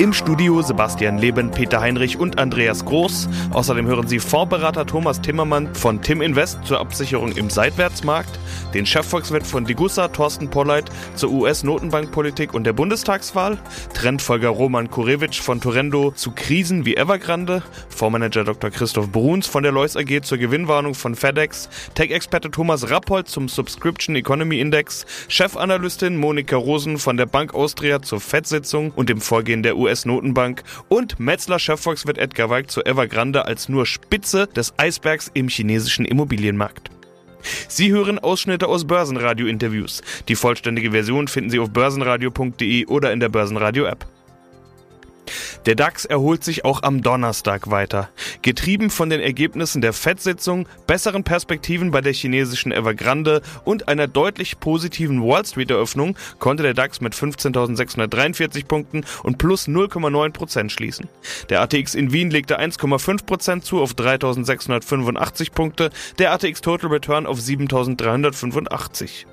Im Studio Sebastian Leben, Peter Heinrich und Andreas Groß. Außerdem hören Sie Vorberater Thomas Timmermann von Tim Invest zur Absicherung im Seitwärtsmarkt, den Chefvolkswirt von Digussa Thorsten Polleit zur US-Notenbankpolitik und der Bundestagswahl, Trendfolger Roman Kurewitsch von Torendo zu Krisen wie Evergrande, Vormanager Dr. Christoph Bruns von der Lois AG zur Gewinnwarnung von FedEx, Tech-Experte Thomas Rappold zum Subscription Economy Index, Chefanalystin Monika Rosen von der Bank Austria zur FED-Sitzung und dem Vorgehen der US-Notenbank und Metzler-Chefvolkswirt Edgar Weig zu Evergrande als nur Spitze des Eisbergs im chinesischen Immobilienmarkt. Sie hören Ausschnitte aus Börsenradio-Interviews. Die vollständige Version finden Sie auf börsenradio.de oder in der Börsenradio-App. Der DAX erholt sich auch am Donnerstag weiter. Getrieben von den Ergebnissen der FED-Sitzung, besseren Perspektiven bei der chinesischen Evergrande und einer deutlich positiven Wall Street-Eröffnung konnte der DAX mit 15.643 Punkten und plus 0,9% schließen. Der ATX in Wien legte 1,5% zu auf 3.685 Punkte, der ATX Total Return auf 7.385.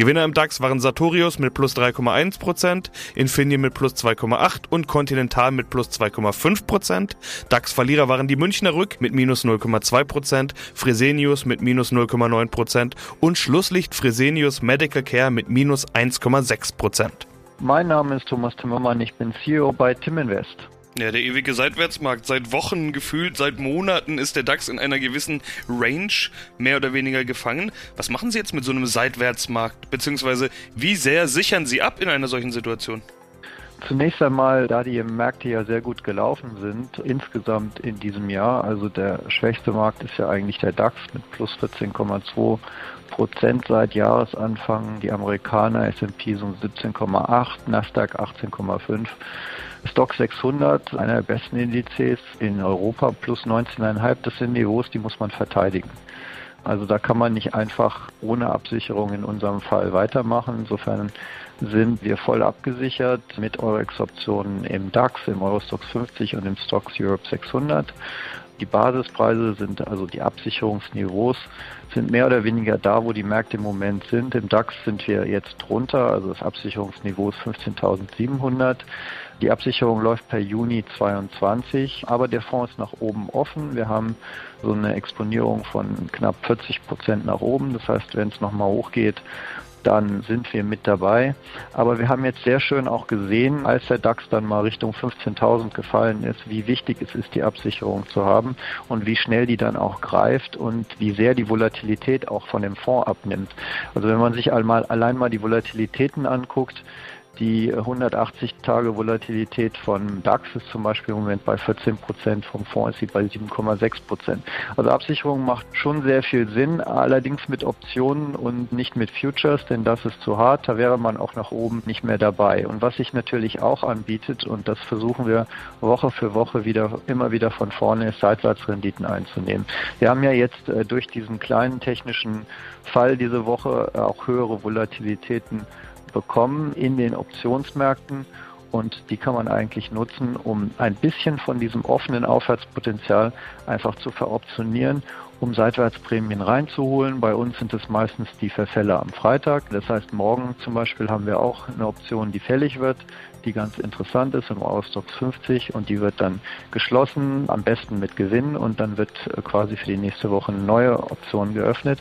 Gewinner im DAX waren Sartorius mit plus 3,1%, Infineon mit plus 2,8% und Continental mit plus 2,5%. DAX-Verlierer waren die Münchner Rück mit minus 0,2%, Fresenius mit minus 0,9% und Schlusslicht Fresenius Medical Care mit minus 1,6%. Mein Name ist Thomas Timmermann, ich bin CEO bei Tim Invest. Ja, der ewige Seitwärtsmarkt. Seit Wochen gefühlt, seit Monaten ist der DAX in einer gewissen Range mehr oder weniger gefangen. Was machen Sie jetzt mit so einem Seitwärtsmarkt? Beziehungsweise wie sehr sichern Sie ab in einer solchen Situation? Zunächst einmal, da die Märkte ja sehr gut gelaufen sind, insgesamt in diesem Jahr, also der schwächste Markt ist ja eigentlich der DAX mit plus 14,2 Prozent seit Jahresanfang, die Amerikaner S&P so 17,8, Nasdaq 18,5. Stock 600, einer der besten Indizes in Europa, plus 19,5. Das sind Niveaus, die muss man verteidigen. Also da kann man nicht einfach ohne Absicherung in unserem Fall weitermachen. Insofern sind wir voll abgesichert mit Eurex-Optionen im DAX, im Eurostox 50 und im Stocks Europe 600. Die Basispreise sind, also die Absicherungsniveaus, sind mehr oder weniger da, wo die Märkte im Moment sind. Im DAX sind wir jetzt drunter, also das Absicherungsniveau ist 15.700. Die Absicherung läuft per Juni 22, aber der Fonds ist nach oben offen. Wir haben so eine Exponierung von knapp 40 Prozent nach oben. Das heißt, wenn es nochmal hochgeht, dann sind wir mit dabei. Aber wir haben jetzt sehr schön auch gesehen, als der DAX dann mal Richtung 15.000 gefallen ist, wie wichtig es ist, die Absicherung zu haben und wie schnell die dann auch greift und wie sehr die Volatilität auch von dem Fonds abnimmt. Also wenn man sich einmal, allein mal die Volatilitäten anguckt, die 180 Tage Volatilität von DAX ist zum Beispiel im Moment bei 14 Prozent, vom Fonds ist sie bei 7,6 Prozent. Also Absicherung macht schon sehr viel Sinn, allerdings mit Optionen und nicht mit Futures, denn das ist zu hart. Da wäre man auch nach oben nicht mehr dabei. Und was sich natürlich auch anbietet, und das versuchen wir Woche für Woche wieder, immer wieder von vorne, ist Seitwärtsrenditen einzunehmen. Wir haben ja jetzt äh, durch diesen kleinen technischen Fall diese Woche auch höhere Volatilitäten bekommen in den Optionsmärkten und die kann man eigentlich nutzen, um ein bisschen von diesem offenen Aufwärtspotenzial einfach zu veroptionieren, um Seitwärtsprämien reinzuholen. Bei uns sind es meistens die Verfälle am Freitag. Das heißt, morgen zum Beispiel haben wir auch eine Option, die fällig wird, die ganz interessant ist im Eurostox 50 und die wird dann geschlossen, am besten mit Gewinn und dann wird quasi für die nächste Woche eine neue Option geöffnet.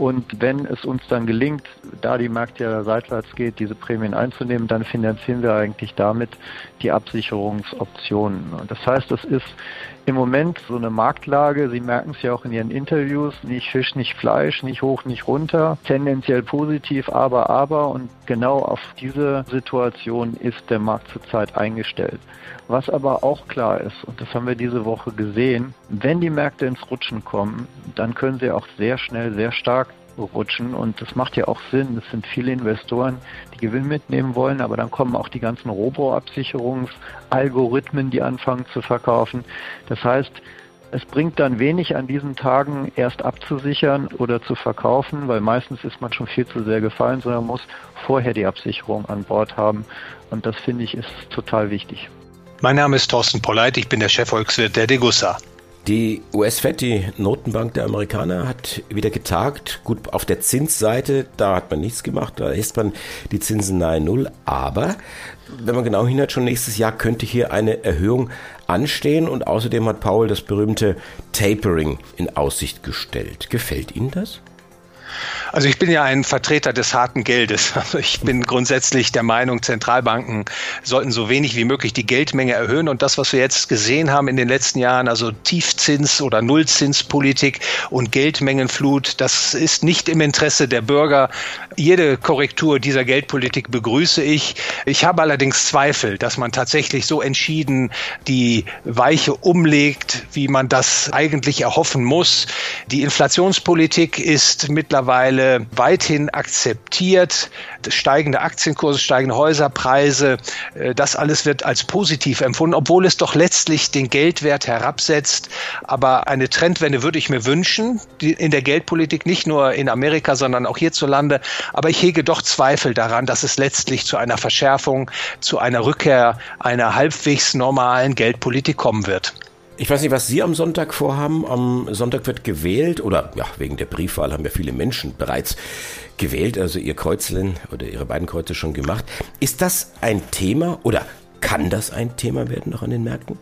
Und wenn es uns dann gelingt, da die Märkte ja seitwärts geht, diese Prämien einzunehmen, dann finanzieren wir eigentlich damit die Absicherungsoptionen. Und das heißt, es ist im Moment so eine Marktlage, Sie merken es ja auch in Ihren Interviews, nicht Fisch, nicht Fleisch, nicht hoch, nicht runter, tendenziell positiv, aber, aber. Und genau auf diese Situation ist der Markt zurzeit eingestellt. Was aber auch klar ist, und das haben wir diese Woche gesehen, wenn die Märkte ins Rutschen kommen, dann können sie auch sehr schnell, sehr stark rutschen und das macht ja auch Sinn. Es sind viele Investoren, die Gewinn mitnehmen wollen, aber dann kommen auch die ganzen Robo-Absicherungsalgorithmen, die anfangen zu verkaufen. Das heißt, es bringt dann wenig an diesen Tagen erst abzusichern oder zu verkaufen, weil meistens ist man schon viel zu sehr gefallen, sondern muss vorher die Absicherung an Bord haben. Und das finde ich ist total wichtig. Mein Name ist Thorsten Polleit, ich bin der Chefvolkswirt der Degussa. Die US-Fed, die Notenbank der Amerikaner, hat wieder getagt. Gut, auf der Zinsseite, da hat man nichts gemacht, da ist man die Zinsen nahe Null. Aber wenn man genau hinhört, schon nächstes Jahr könnte hier eine Erhöhung anstehen. Und außerdem hat Paul das berühmte Tapering in Aussicht gestellt. Gefällt Ihnen das? Also ich bin ja ein Vertreter des harten Geldes. Also ich bin grundsätzlich der Meinung, Zentralbanken sollten so wenig wie möglich die Geldmenge erhöhen. Und das, was wir jetzt gesehen haben in den letzten Jahren, also Tiefzins- oder Nullzinspolitik und Geldmengenflut, das ist nicht im Interesse der Bürger. Jede Korrektur dieser Geldpolitik begrüße ich. Ich habe allerdings Zweifel, dass man tatsächlich so entschieden die Weiche umlegt, wie man das eigentlich erhoffen muss. Die Inflationspolitik ist mittlerweile mittlerweile weithin akzeptiert. Steigende Aktienkurse, steigende Häuserpreise, äh, das alles wird als positiv empfunden, obwohl es doch letztlich den Geldwert herabsetzt. Aber eine Trendwende würde ich mir wünschen, in der Geldpolitik, nicht nur in Amerika, sondern auch hierzulande. Aber ich hege doch Zweifel daran, dass es letztlich zu einer Verschärfung, zu einer Rückkehr einer halbwegs normalen Geldpolitik kommen wird. Ich weiß nicht, was Sie am Sonntag vorhaben. Am Sonntag wird gewählt oder ja, wegen der Briefwahl haben ja viele Menschen bereits gewählt, also Ihr Kreuzchen oder Ihre beiden Kreuze schon gemacht. Ist das ein Thema oder kann das ein Thema werden noch an den Märkten?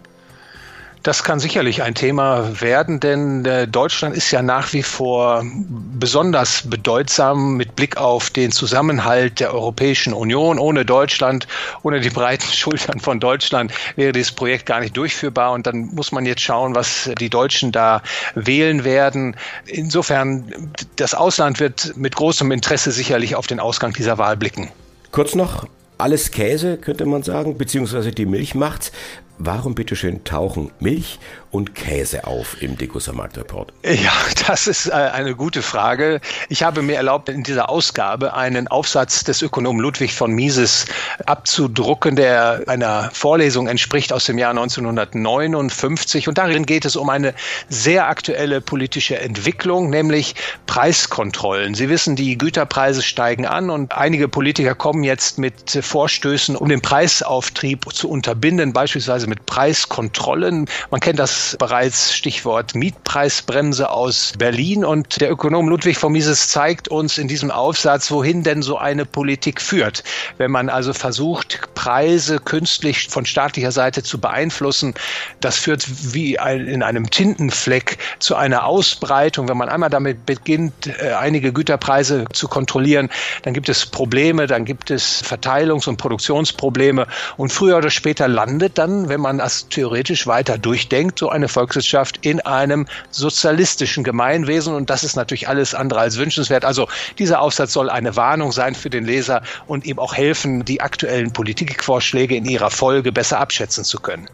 Das kann sicherlich ein Thema werden, denn äh, Deutschland ist ja nach wie vor besonders bedeutsam mit Blick auf den Zusammenhalt der Europäischen Union. Ohne Deutschland, ohne die breiten Schultern von Deutschland wäre dieses Projekt gar nicht durchführbar. Und dann muss man jetzt schauen, was die Deutschen da wählen werden. Insofern, das Ausland wird mit großem Interesse sicherlich auf den Ausgang dieser Wahl blicken. Kurz noch, alles Käse, könnte man sagen, beziehungsweise die Milch macht's. Warum bitteschön tauchen Milch und Käse auf im Degussa Marktreport? Ja, das ist äh, eine gute Frage. Ich habe mir erlaubt, in dieser Ausgabe einen Aufsatz des Ökonomen Ludwig von Mises abzudrucken, der einer Vorlesung entspricht aus dem Jahr 1959. Und darin geht es um eine sehr aktuelle politische Entwicklung, nämlich Preiskontrollen. Sie wissen, die Güterpreise steigen an und einige Politiker kommen jetzt mit Vorstößen, um den Preisauftrieb zu unterbinden, beispielsweise mit Preiskontrollen. Man kennt das bereits, Stichwort Mietpreisbremse aus Berlin. Und der Ökonom Ludwig von Mises zeigt uns in diesem Aufsatz, wohin denn so eine Politik führt. Wenn man also versucht, Preise künstlich von staatlicher Seite zu beeinflussen, das führt wie in einem Tintenfleck zu einer Ausbreitung. Wenn man einmal damit beginnt, äh, einige Güterpreise zu kontrollieren, dann gibt es Probleme, dann gibt es Verteilungs- und Produktionsprobleme. Und früher oder später landet dann, wenn wenn man das theoretisch weiter durchdenkt, so eine Volkswirtschaft in einem sozialistischen Gemeinwesen. Und das ist natürlich alles andere als wünschenswert. Also dieser Aufsatz soll eine Warnung sein für den Leser und ihm auch helfen, die aktuellen Politikvorschläge in ihrer Folge besser abschätzen zu können.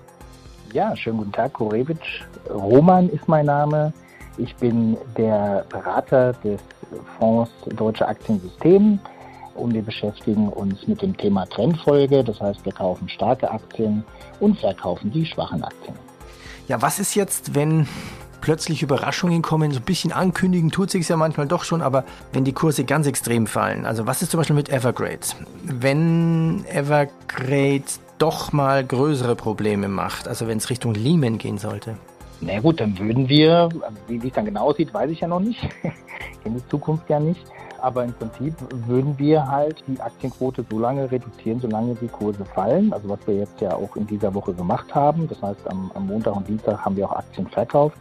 Ja, schönen guten Tag, Korewitsch. Roman ist mein Name. Ich bin der Berater des Fonds Deutsche Aktiensystem und wir beschäftigen uns mit dem Thema Trendfolge. Das heißt, wir kaufen starke Aktien und verkaufen die schwachen Aktien. Ja, was ist jetzt, wenn plötzlich Überraschungen kommen, so ein bisschen ankündigen tut sich ja manchmal doch schon, aber wenn die Kurse ganz extrem fallen, also was ist zum Beispiel mit Evergrade? Wenn Evergrade doch mal größere Probleme macht, also wenn es Richtung Lehman gehen sollte? Na gut, dann würden wir, wie es dann genau aussieht, weiß ich ja noch nicht, kenne die Zukunft ja nicht, aber im Prinzip würden wir halt die Aktienquote so lange reduzieren, solange die Kurse fallen. Also was wir jetzt ja auch in dieser Woche gemacht haben. Das heißt, am, am Montag und Dienstag haben wir auch Aktien verkauft.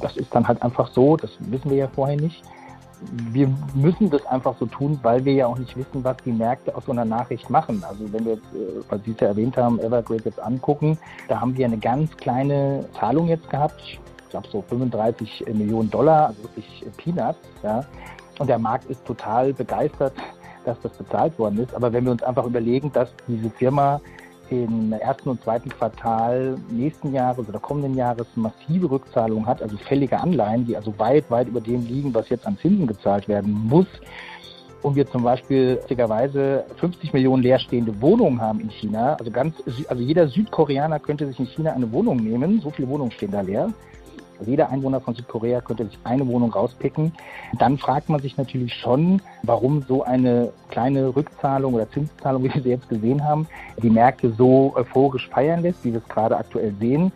Das ist dann halt einfach so, das wissen wir ja vorher nicht wir müssen das einfach so tun, weil wir ja auch nicht wissen, was die Märkte aus so einer Nachricht machen. Also wenn wir jetzt, äh, was Sie es ja erwähnt haben, Evergrade jetzt angucken, da haben wir eine ganz kleine Zahlung jetzt gehabt. Ich glaube so 35 Millionen Dollar, also wirklich Peanuts. Ja. Und der Markt ist total begeistert, dass das bezahlt worden ist. Aber wenn wir uns einfach überlegen, dass diese Firma im ersten und zweiten Quartal nächsten Jahres oder kommenden Jahres massive Rückzahlungen hat, also fällige Anleihen, die also weit, weit über dem liegen, was jetzt an Zinsen gezahlt werden muss, und wir zum Beispiel richtigerweise 50 Millionen leerstehende Wohnungen haben in China, also ganz, also jeder Südkoreaner könnte sich in China eine Wohnung nehmen, so viele Wohnungen stehen da leer. Jeder Einwohner von Südkorea könnte sich eine Wohnung rauspicken. Dann fragt man sich natürlich schon, warum so eine kleine Rückzahlung oder Zinszahlung, wie wir sie jetzt gesehen haben, die Märkte so euphorisch feiern lässt, wie wir es gerade aktuell sehen.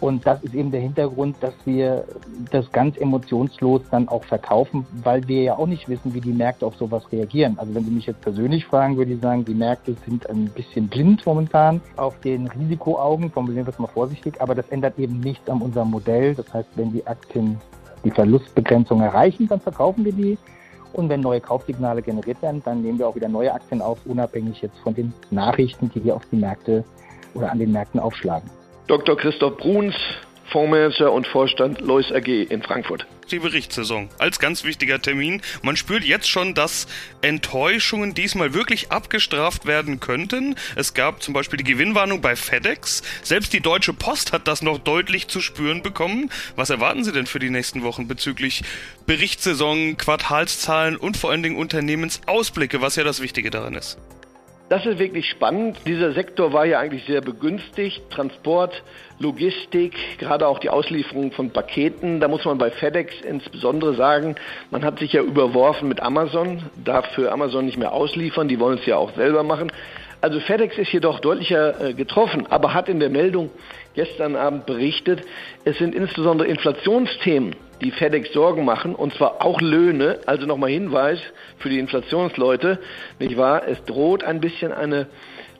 Und das ist eben der Hintergrund, dass wir das ganz emotionslos dann auch verkaufen, weil wir ja auch nicht wissen, wie die Märkte auf sowas reagieren. Also wenn Sie mich jetzt persönlich fragen, würde ich sagen, die Märkte sind ein bisschen blind momentan auf den Risikoaugen, formulieren wir es mal vorsichtig, aber das ändert eben nichts an unserem Modell. Das heißt, wenn die Aktien die Verlustbegrenzung erreichen, dann verkaufen wir die. Und wenn neue Kaufsignale generiert werden, dann nehmen wir auch wieder neue Aktien auf, unabhängig jetzt von den Nachrichten, die wir auf die Märkte oder an den Märkten aufschlagen. Dr. Christoph Bruns, Fondsmanager und Vorstand Lois AG in Frankfurt. Die Berichtssaison als ganz wichtiger Termin. Man spürt jetzt schon, dass Enttäuschungen diesmal wirklich abgestraft werden könnten. Es gab zum Beispiel die Gewinnwarnung bei FedEx. Selbst die Deutsche Post hat das noch deutlich zu spüren bekommen. Was erwarten Sie denn für die nächsten Wochen bezüglich Berichtssaison, Quartalszahlen und vor allen Dingen Unternehmensausblicke, was ja das Wichtige daran ist? Das ist wirklich spannend. Dieser Sektor war ja eigentlich sehr begünstigt. Transport, Logistik, gerade auch die Auslieferung von Paketen. Da muss man bei FedEx insbesondere sagen, man hat sich ja überworfen mit Amazon, darf für Amazon nicht mehr ausliefern, die wollen es ja auch selber machen. Also FedEx ist jedoch deutlicher äh, getroffen, aber hat in der Meldung gestern Abend berichtet, es sind insbesondere Inflationsthemen, die FedEx Sorgen machen, und zwar auch Löhne. Also nochmal Hinweis für die Inflationsleute, nicht wahr? Es droht ein bisschen eine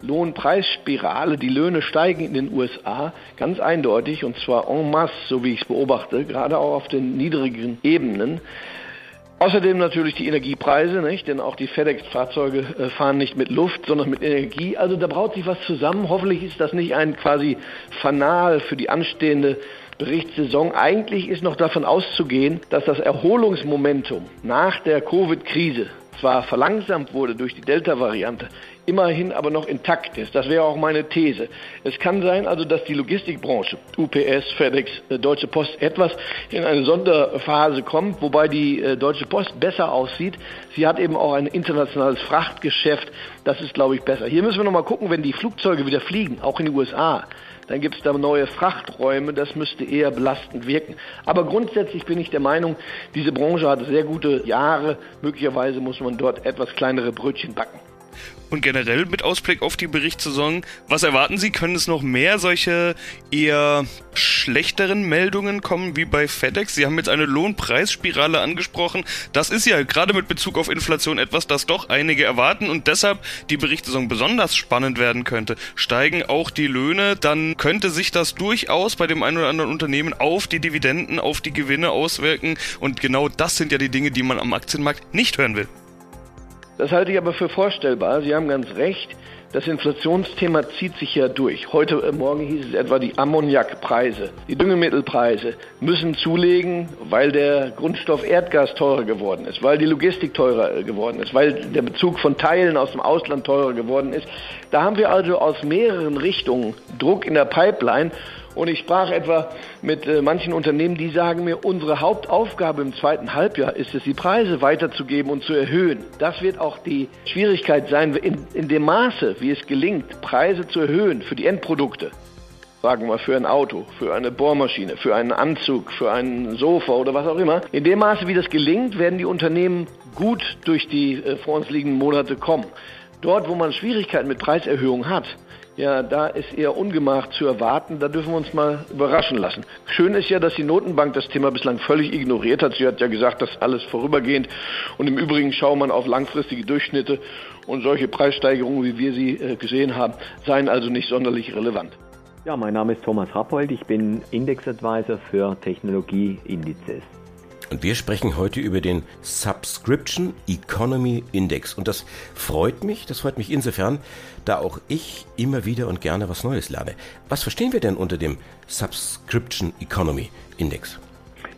Lohnpreisspirale. Die Löhne steigen in den USA ganz eindeutig, und zwar en masse, so wie ich es beobachte, gerade auch auf den niedrigen Ebenen. Außerdem natürlich die Energiepreise, nicht? denn auch die FedEx-Fahrzeuge äh, fahren nicht mit Luft, sondern mit Energie. Also da braut sich was zusammen. Hoffentlich ist das nicht ein quasi Fanal für die anstehende Berichtssaison. Eigentlich ist noch davon auszugehen, dass das Erholungsmomentum nach der Covid-Krise zwar verlangsamt wurde durch die Delta-Variante, immerhin aber noch intakt ist. Das wäre auch meine These. Es kann sein also, dass die Logistikbranche, UPS, FedEx, äh, Deutsche Post etwas in eine Sonderphase kommt, wobei die äh, Deutsche Post besser aussieht. Sie hat eben auch ein internationales Frachtgeschäft. Das ist, glaube ich, besser. Hier müssen wir noch mal gucken, wenn die Flugzeuge wieder fliegen, auch in die USA dann gibt es da neue Frachträume, das müsste eher belastend wirken. Aber grundsätzlich bin ich der Meinung, diese Branche hat sehr gute Jahre, möglicherweise muss man dort etwas kleinere Brötchen backen. Und generell mit Ausblick auf die Berichtssaison, was erwarten Sie? Können es noch mehr solche eher schlechteren Meldungen kommen wie bei FedEx? Sie haben jetzt eine Lohnpreisspirale angesprochen. Das ist ja gerade mit Bezug auf Inflation etwas, das doch einige erwarten und deshalb die Berichtssaison besonders spannend werden könnte. Steigen auch die Löhne, dann könnte sich das durchaus bei dem einen oder anderen Unternehmen auf die Dividenden, auf die Gewinne auswirken und genau das sind ja die Dinge, die man am Aktienmarkt nicht hören will. Das halte ich aber für vorstellbar. Sie haben ganz recht. Das Inflationsthema zieht sich ja durch. Heute äh, Morgen hieß es etwa, die Ammoniakpreise, die Düngemittelpreise müssen zulegen, weil der Grundstoff Erdgas teurer geworden ist, weil die Logistik teurer äh, geworden ist, weil der Bezug von Teilen aus dem Ausland teurer geworden ist. Da haben wir also aus mehreren Richtungen Druck in der Pipeline und ich sprach etwa mit äh, manchen Unternehmen, die sagen mir, unsere Hauptaufgabe im zweiten Halbjahr ist es, die Preise weiterzugeben und zu erhöhen. Das wird auch die Schwierigkeit sein, in, in dem Maße, wie es gelingt, Preise zu erhöhen für die Endprodukte. Sagen wir für ein Auto, für eine Bohrmaschine, für einen Anzug, für ein Sofa oder was auch immer. In dem Maße, wie das gelingt, werden die Unternehmen gut durch die äh, vor uns liegenden Monate kommen. Dort, wo man Schwierigkeiten mit Preiserhöhungen hat, ja, da ist eher Ungemach zu erwarten. Da dürfen wir uns mal überraschen lassen. Schön ist ja, dass die Notenbank das Thema bislang völlig ignoriert hat. Sie hat ja gesagt, das alles vorübergehend. Und im Übrigen schaut man auf langfristige Durchschnitte. Und solche Preissteigerungen, wie wir sie äh, gesehen haben, seien also nicht sonderlich relevant. Ja, mein Name ist Thomas Rappold. Ich bin Index Advisor für Technologieindizes. Und wir sprechen heute über den Subscription Economy Index. Und das freut mich, das freut mich insofern, da auch ich immer wieder und gerne was Neues lerne. Was verstehen wir denn unter dem Subscription Economy Index?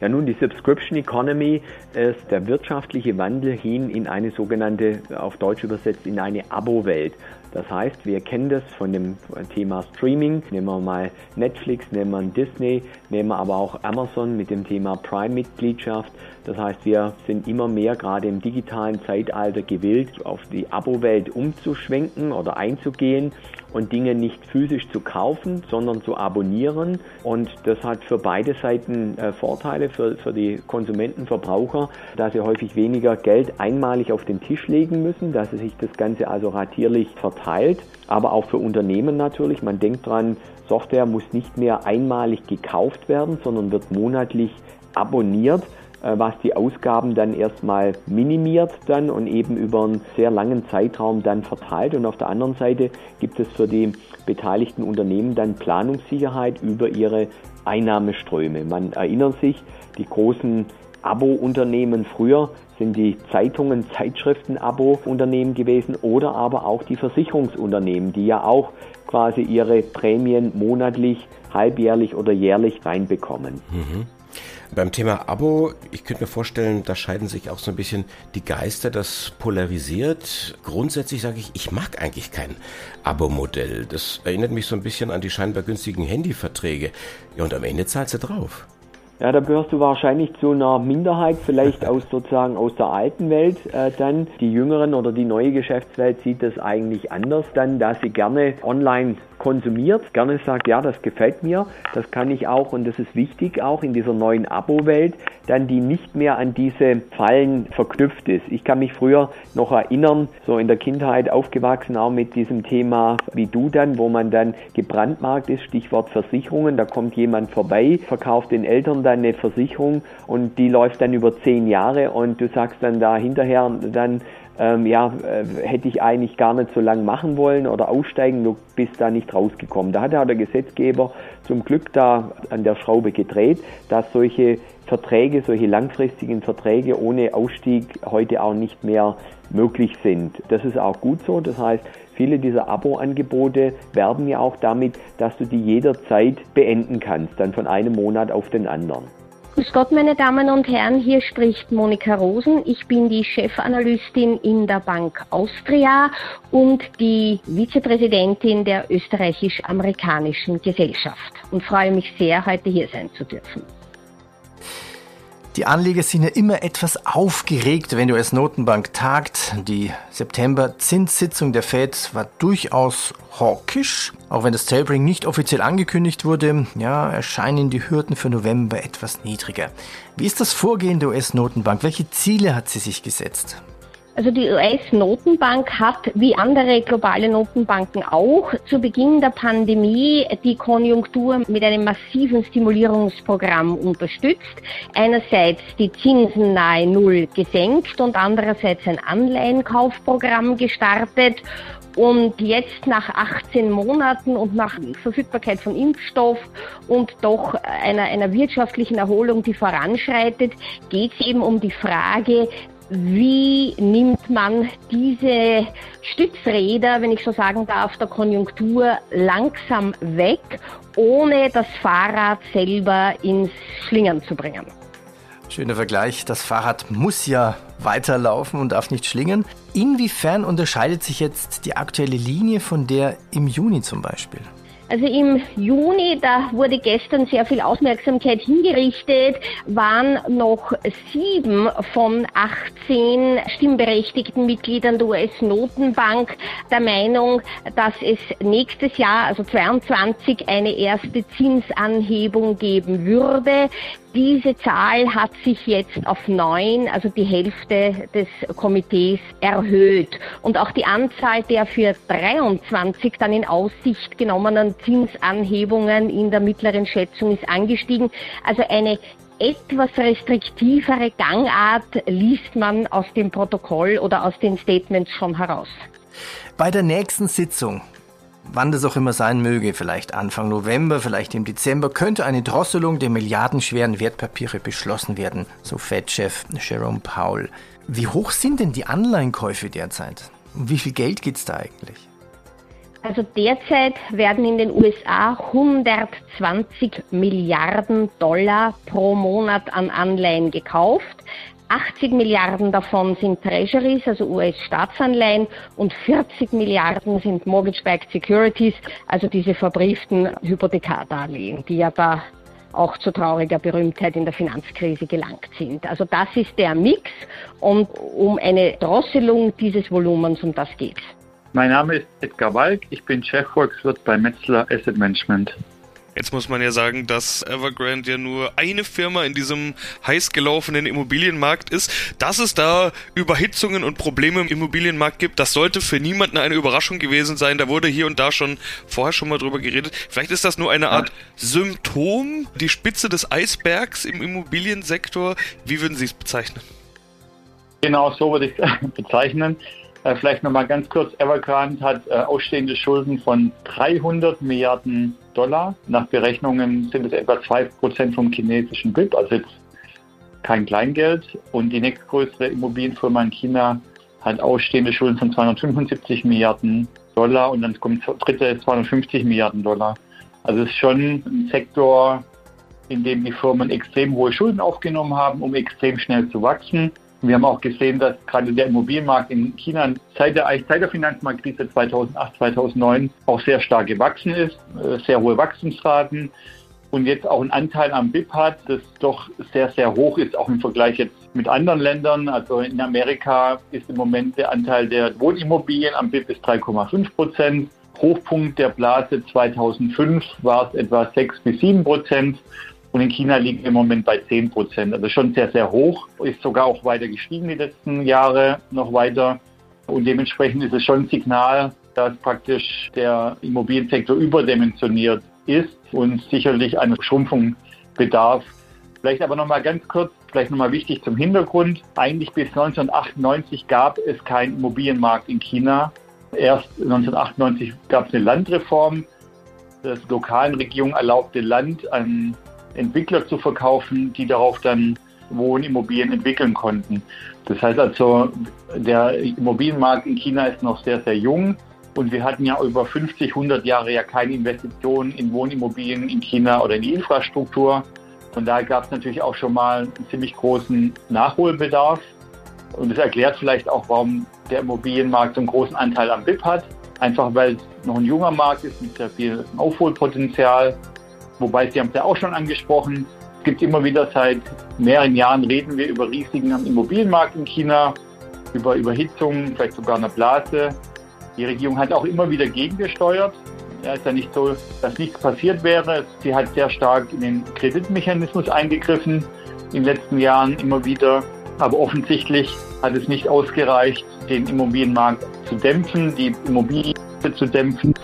Ja, nun, die Subscription Economy ist der wirtschaftliche Wandel hin in eine sogenannte, auf Deutsch übersetzt, in eine Abo-Welt. Das heißt, wir kennen das von dem Thema Streaming. Nehmen wir mal Netflix, nehmen wir Disney, nehmen wir aber auch Amazon mit dem Thema Prime-Mitgliedschaft. Das heißt, wir sind immer mehr gerade im digitalen Zeitalter gewillt, auf die Abo-Welt umzuschwenken oder einzugehen. Und Dinge nicht physisch zu kaufen, sondern zu abonnieren. Und das hat für beide Seiten äh, Vorteile, für, für die Konsumenten, Verbraucher, da sie häufig weniger Geld einmalig auf den Tisch legen müssen, dass sich das Ganze also ratierlich verteilt. Aber auch für Unternehmen natürlich. Man denkt dran, Software muss nicht mehr einmalig gekauft werden, sondern wird monatlich abonniert. Äh, was die Ausgaben dann erstmal minimiert dann und eben über einen sehr langen Zeitraum dann verteilt. Und auf der anderen Seite gibt es für die beteiligten Unternehmen dann Planungssicherheit über ihre Einnahmeströme. Man erinnert sich, die großen Abo-Unternehmen früher sind die Zeitungen, Zeitschriften-Abo-Unternehmen gewesen oder aber auch die Versicherungsunternehmen, die ja auch quasi ihre Prämien monatlich, halbjährlich oder jährlich reinbekommen. Mhm. Beim Thema Abo, ich könnte mir vorstellen, da scheiden sich auch so ein bisschen die Geister, das polarisiert. Grundsätzlich sage ich, ich mag eigentlich kein Abo-Modell. Das erinnert mich so ein bisschen an die scheinbar günstigen Handyverträge. Ja, und am Ende zahlst du drauf. Ja, da gehörst du wahrscheinlich zu einer Minderheit, vielleicht aus sozusagen aus der alten Welt äh, dann. Die jüngeren oder die neue Geschäftswelt sieht das eigentlich anders dann, dass sie gerne online konsumiert, gerne sagt, ja, das gefällt mir, das kann ich auch und das ist wichtig auch in dieser neuen Abo-Welt, dann die nicht mehr an diese Fallen verknüpft ist. Ich kann mich früher noch erinnern, so in der Kindheit aufgewachsen auch mit diesem Thema wie du dann, wo man dann gebrandmarkt ist, Stichwort Versicherungen, da kommt jemand vorbei, verkauft den Eltern dann eine Versicherung und die läuft dann über zehn Jahre und du sagst dann da hinterher dann, ähm, ja, äh, hätte ich eigentlich gar nicht so lange machen wollen oder aussteigen, du bist da nicht rausgekommen. Da hat ja der Gesetzgeber zum Glück da an der Schraube gedreht, dass solche Verträge, solche langfristigen Verträge ohne Ausstieg heute auch nicht mehr möglich sind. Das ist auch gut so. Das heißt, viele dieser Abo-Angebote werben ja auch damit, dass du die jederzeit beenden kannst, dann von einem Monat auf den anderen. Grüß Gott, meine Damen und Herren, hier spricht Monika Rosen. Ich bin die Chefanalystin in der Bank Austria und die Vizepräsidentin der österreichisch-amerikanischen Gesellschaft und freue mich sehr, heute hier sein zu dürfen. Die Anleger sind ja immer etwas aufgeregt, wenn die US-Notenbank tagt. Die September-Zinssitzung der Fed war durchaus hawkisch. Auch wenn das Tapering nicht offiziell angekündigt wurde, ja, erscheinen die Hürden für November etwas niedriger. Wie ist das Vorgehen der US-Notenbank? Welche Ziele hat sie sich gesetzt? Also die US-Notenbank hat, wie andere globale Notenbanken auch, zu Beginn der Pandemie die Konjunktur mit einem massiven Stimulierungsprogramm unterstützt. Einerseits die Zinsen nahe Null gesenkt und andererseits ein Anleihenkaufprogramm gestartet. Und jetzt nach 18 Monaten und nach Verfügbarkeit von Impfstoff und doch einer, einer wirtschaftlichen Erholung, die voranschreitet, geht es eben um die Frage, wie nimmt man diese Stützräder, wenn ich so sagen darf, der Konjunktur langsam weg, ohne das Fahrrad selber ins Schlingern zu bringen? Schöner Vergleich. Das Fahrrad muss ja weiterlaufen und darf nicht schlingern. Inwiefern unterscheidet sich jetzt die aktuelle Linie von der im Juni zum Beispiel? Also im Juni, da wurde gestern sehr viel Aufmerksamkeit hingerichtet, waren noch sieben von 18 stimmberechtigten Mitgliedern der US-Notenbank der Meinung, dass es nächstes Jahr, also 22, eine erste Zinsanhebung geben würde. Diese Zahl hat sich jetzt auf neun, also die Hälfte des Komitees, erhöht. Und auch die Anzahl der für 23 dann in Aussicht genommenen Zinsanhebungen in der mittleren Schätzung ist angestiegen. Also eine etwas restriktivere Gangart liest man aus dem Protokoll oder aus den Statements schon heraus. Bei der nächsten Sitzung wann das auch immer sein möge, vielleicht Anfang November, vielleicht im Dezember, könnte eine Drosselung der milliardenschweren Wertpapiere beschlossen werden, so Fed-Chef Jerome Powell. Wie hoch sind denn die Anleihenkäufe derzeit? Um wie viel Geld geht es da eigentlich? Also derzeit werden in den USA 120 Milliarden Dollar pro Monat an Anleihen gekauft. 80 Milliarden davon sind Treasuries, also US-Staatsanleihen, und 40 Milliarden sind Mortgage-Backed Securities, also diese verbrieften Hypothekardarlehen, die ja da auch zu trauriger Berühmtheit in der Finanzkrise gelangt sind. Also das ist der Mix und um eine Drosselung dieses Volumens, um das geht's. Mein Name ist Edgar Walk, ich bin Chefvolkswirt bei Metzler Asset Management. Jetzt muss man ja sagen, dass Evergrande ja nur eine Firma in diesem heiß gelaufenen Immobilienmarkt ist. Dass es da Überhitzungen und Probleme im Immobilienmarkt gibt, das sollte für niemanden eine Überraschung gewesen sein. Da wurde hier und da schon vorher schon mal drüber geredet. Vielleicht ist das nur eine Art Symptom, die Spitze des Eisbergs im Immobiliensektor. Wie würden Sie es bezeichnen? Genau so würde ich es bezeichnen. Äh, vielleicht nochmal ganz kurz. Evergrande hat äh, ausstehende Schulden von 300 Milliarden Dollar. Nach Berechnungen sind es etwa 2% vom chinesischen BIP, also kein Kleingeld. Und die nächstgrößere Immobilienfirma in China hat ausstehende Schulden von 275 Milliarden Dollar und dann kommt dritte 250 Milliarden Dollar. Also es ist schon ein Sektor, in dem die Firmen extrem hohe Schulden aufgenommen haben, um extrem schnell zu wachsen. Wir haben auch gesehen, dass gerade der Immobilienmarkt in China seit der, seit der Finanzmarktkrise 2008, 2009 auch sehr stark gewachsen ist, äh, sehr hohe Wachstumsraten und jetzt auch einen Anteil am BIP hat, das doch sehr, sehr hoch ist, auch im Vergleich jetzt mit anderen Ländern. Also in Amerika ist im Moment der Anteil der Wohnimmobilien am BIP ist 3,5 Prozent. Hochpunkt der Blase 2005 war es etwa 6 bis 7 Prozent. Und in China liegen wir im Moment bei 10 Prozent. Also schon sehr, sehr hoch. Ist sogar auch weiter gestiegen die letzten Jahre, noch weiter. Und dementsprechend ist es schon ein Signal, dass praktisch der Immobiliensektor überdimensioniert ist und sicherlich eine Schrumpfung bedarf. Vielleicht aber nochmal ganz kurz, vielleicht nochmal wichtig zum Hintergrund. Eigentlich bis 1998 gab es keinen Immobilienmarkt in China. Erst 1998 gab es eine Landreform. Das lokalen Regierung erlaubte Land an Entwickler zu verkaufen, die darauf dann Wohnimmobilien entwickeln konnten. Das heißt also, der Immobilienmarkt in China ist noch sehr, sehr jung. Und wir hatten ja über 50, 100 Jahre ja keine Investitionen in Wohnimmobilien in China oder in die Infrastruktur. Von daher gab es natürlich auch schon mal einen ziemlich großen Nachholbedarf. Und das erklärt vielleicht auch, warum der Immobilienmarkt so einen großen Anteil am BIP hat. Einfach weil es noch ein junger Markt ist mit sehr viel Aufholpotenzial. Wobei, Sie haben es ja auch schon angesprochen, es gibt immer wieder seit mehreren Jahren reden wir über Risiken am Immobilienmarkt in China, über Überhitzung, vielleicht sogar eine Blase. Die Regierung hat auch immer wieder gegengesteuert. Ja, ist ja nicht so, dass nichts passiert wäre. Sie hat sehr stark in den Kreditmechanismus eingegriffen in den letzten Jahren immer wieder. Aber offensichtlich hat es nicht ausgereicht, den Immobilienmarkt zu dämpfen, die Immobilien zu dämpfen.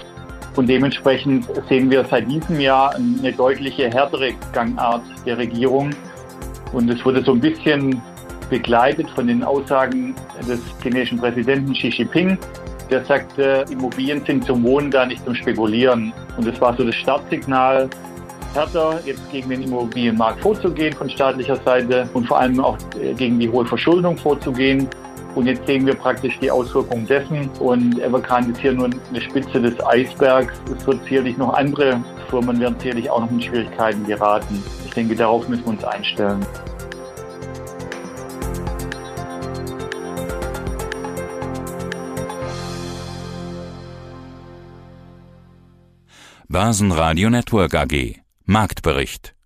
Und dementsprechend sehen wir seit diesem Jahr eine deutliche härtere Gangart der Regierung. Und es wurde so ein bisschen begleitet von den Aussagen des chinesischen Präsidenten Xi Jinping. Der sagte, Immobilien sind zum Wohnen da, nicht zum Spekulieren. Und das war so das Startsignal, härter jetzt gegen den Immobilienmarkt vorzugehen von staatlicher Seite und vor allem auch gegen die hohe Verschuldung vorzugehen. Und jetzt sehen wir praktisch die Auswirkungen dessen. Und Evergrande ist hier nur eine Spitze des Eisbergs. Es wird sicherlich noch andere Firmen werden sicherlich auch noch in Schwierigkeiten geraten. Ich denke, darauf müssen wir uns einstellen. Börsenradio Network AG Marktbericht